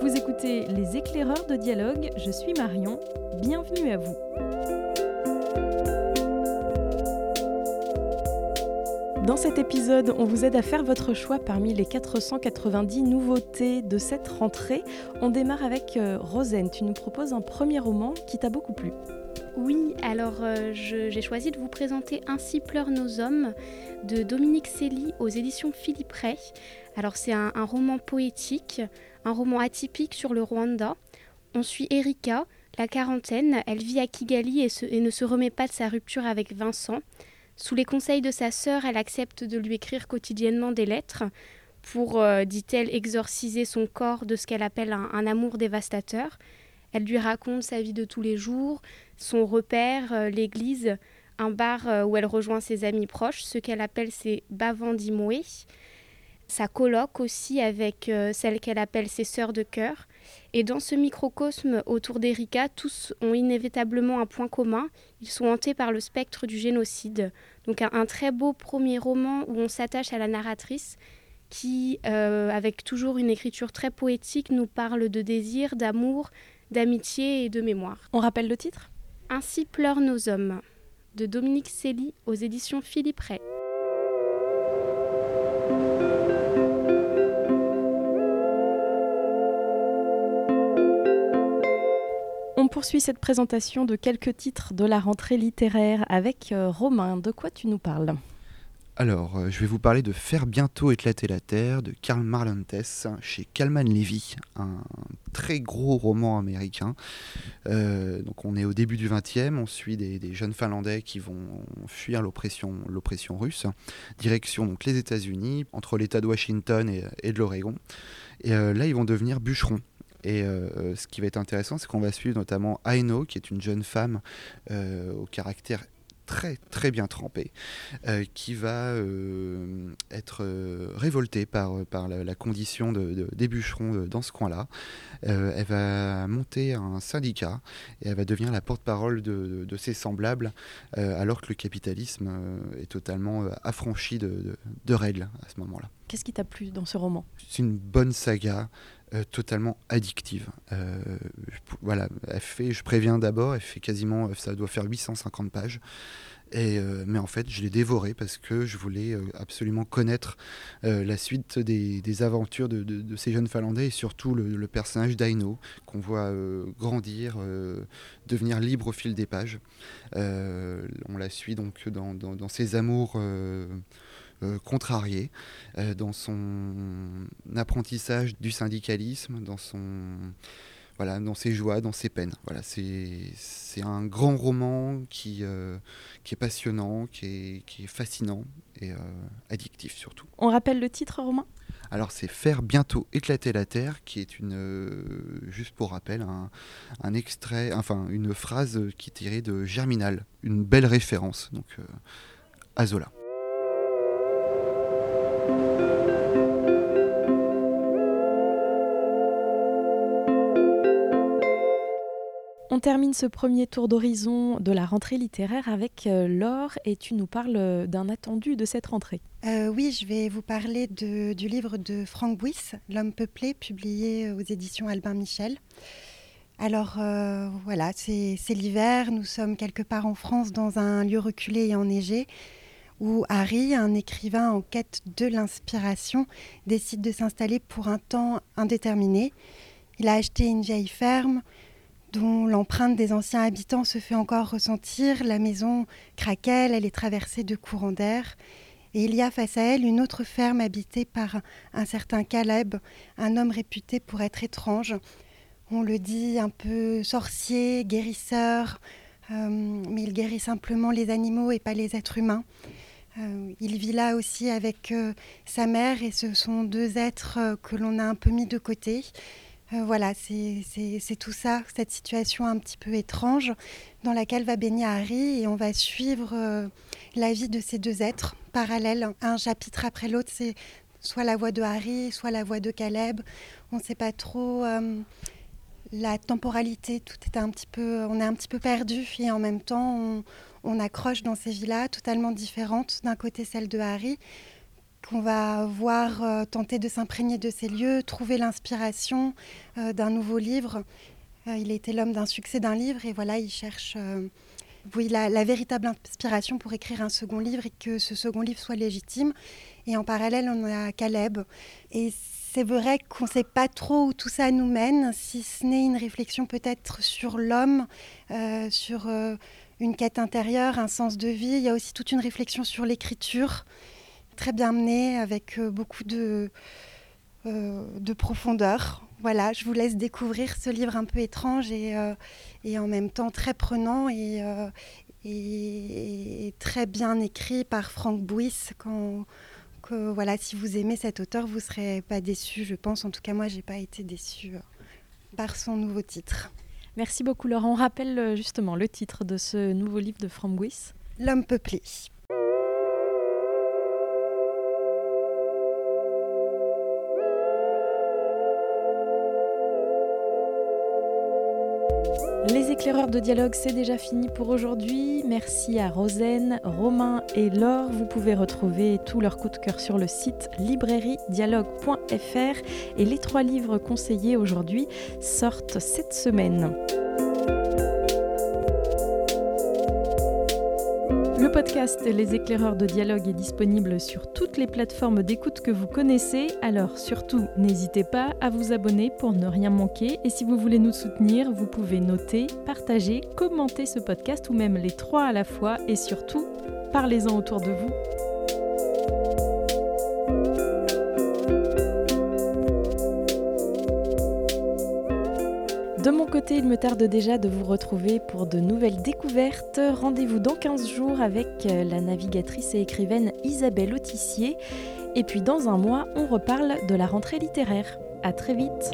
Vous écoutez Les éclaireurs de dialogue, je suis Marion, bienvenue à vous. Dans cet épisode, on vous aide à faire votre choix parmi les 490 nouveautés de cette rentrée. On démarre avec euh, Rosen. Tu nous proposes un premier roman qui t'a beaucoup plu. Oui, alors euh, j'ai choisi de vous présenter Ainsi pleurent nos hommes de Dominique Célie aux éditions Philippe Ray. Alors c'est un, roman poétique, un roman atypique sur le Rwanda. On suit Erika, la quarantaine, elle vit à Kigali et ne se remet pas de sa rupture avec Vincent. Sous les conseils de sa sœur, elle accepte de lui écrire quotidiennement des lettres pour, euh, dit-elle, exorciser son corps de ce qu'elle appelle un, amour dévastateur. Elle lui raconte sa vie de tous les jours, son repère, euh, l'église, un bar euh, où elle rejoint ses amis proches, ce qu'elle appelle ses bavandimoués. Sa colloque aussi avec celle qu'elle appelle ses sœurs de cœur. Et dans ce microcosme autour d'Erika, tous ont inévitablement un point commun, ils sont hantés par le spectre du génocide. Donc un, très beau premier roman où on s'attache à la narratrice qui, euh, avec toujours une écriture très poétique, nous parle de désir, d'amour, d'amitié et de mémoire. On rappelle le titre? Ainsi pleurent nos hommes, de Dominique Célie aux éditions Philippe Ray. Poursuit cette présentation de quelques titres de la rentrée littéraire avec euh, Romain. De quoi tu nous parles? Alors, euh, je vais vous parler de Faire bientôt éclater la Terre de Karl Marlantes chez Kalman Levy, un très gros roman américain. Euh, donc, on est au début du XXe, on suit des, jeunes Finlandais qui vont fuir l'oppression, l'oppression russe, direction donc les États-Unis, entre l'État de Washington et, de l'Oregon. Et là, ils vont devenir bûcherons. Et euh, ce qui va être intéressant, c'est qu'on va suivre notamment Aino, qui est une jeune femme euh, au caractère très très bien trempé, euh, qui va être révoltée par, par la, condition de, des bûcherons dans ce coin-là. elle va monter un syndicat et elle va devenir la porte-parole de, ses semblables, alors que le capitalisme est totalement affranchi de règles à ce moment-là. Qu'est-ce qui t'a plu dans ce roman? C'est une bonne saga. Euh, totalement addictive. Euh, voilà, elle fait, je préviens d'abord, elle fait quasiment, ça doit faire 850 pages. Et, euh, mais en fait, je l'ai dévoré parce que je voulais absolument connaître la suite des, aventures de, ces jeunes Finlandais et surtout le, personnage d'Aino qu'on voit grandir, devenir libre au fil des pages. on la suit donc dans, ses amours euh, contrarié euh, dans son apprentissage du syndicalisme, dans son voilà, dans ses joies, dans ses peines. Voilà, c'est un grand roman qui, euh, qui est passionnant, qui est, qui est fascinant et addictif surtout. On rappelle le titre, Romain? Alors c'est Faire bientôt éclater la Terre, qui est une, juste pour rappel, un, un, extrait, enfin une phrase qui est tirée de Germinal, une belle référence, donc à Zola. On termine ce premier tour d'horizon de la rentrée littéraire avec euh, Laure et tu nous parles euh, d'un attendu de cette rentrée. Euh, oui, je vais vous parler du livre de Franck Bouys, L'homme peuplé, publié aux éditions Albin Michel. Alors voilà, c'est l'hiver, nous sommes quelque part en France dans un lieu reculé et enneigé où Harry, un écrivain en quête de l'inspiration, décide de s'installer pour un temps indéterminé. Il a acheté une vieille ferme, dont l'empreinte des anciens habitants se fait encore ressentir. La maison craquelle, elle est traversée de courants d'air. Et il y a face à elle une autre ferme habitée par un certain Caleb, un homme réputé pour être étrange. On le dit un peu sorcier, guérisseur, euh, mais il guérit simplement les animaux et pas les êtres humains. Euh, il vit là aussi avec euh, sa mère et ce sont deux êtres que l'on a un peu mis de côté. Euh, voilà, c'est tout ça, cette situation un petit peu étrange dans laquelle va baigner Harry et on va suivre euh, la vie de ces deux êtres parallèles, un chapitre après l'autre. C'est soit la voix de Harry, soit la voix de Caleb. On ne sait pas trop euh, la temporalité. Tout est un petit peu, on est un petit peu perdu et en même temps on, on accroche dans ces vies-là totalement différentes. D'un côté celle de Harry qu'on va voir euh, tenter de s'imprégner de ces lieux, trouver l'inspiration euh, d'un nouveau livre. Euh, il était l'homme d'un succès d'un livre et voilà, il cherche oui, la, véritable inspiration pour écrire un second livre et que ce second livre soit légitime. Et en parallèle, on a Caleb. Et c'est vrai qu'on ne sait pas trop où tout ça nous mène, si ce n'est une réflexion peut-être sur l'homme, sur une quête intérieure, un sens de vie. Il y a aussi toute une réflexion sur l'écriture très bien mené, avec euh, beaucoup de, euh, de profondeur. Voilà, je vous laisse découvrir ce livre un peu étrange et, euh, et en même temps très prenant et, et, très bien écrit par Frank Bouis. Quand, que, voilà, si vous aimez cet auteur, vous ne serez pas déçu, je pense. En tout cas, moi, je n'ai pas été déçue par son nouveau titre. Merci beaucoup, Laurent. On rappelle justement le titre de ce nouveau livre de Frank Bouis. L'homme peuplé. Les éclaireurs de dialogue, c'est déjà fini pour aujourd'hui. Merci à Rosen, Romain et Laure. Vous pouvez retrouver tous leurs coups de cœur sur le site librairiedialogue.fr et les trois livres conseillés aujourd'hui sortent cette semaine. Podcast Les éclaireurs de dialogue est disponible sur toutes les plateformes d'écoute que vous connaissez, alors surtout n'hésitez pas à vous abonner pour ne rien manquer. Et si vous voulez nous soutenir, vous pouvez noter, partager, commenter ce podcast ou même les trois à la fois. Et surtout parlez-en autour de vous De mon côté, il me tarde déjà de vous retrouver pour de nouvelles découvertes. Rendez-vous dans 15 jours avec euh, la navigatrice et écrivaine Isabelle Autissier. Et puis dans un mois, on reparle de la rentrée littéraire. À très vite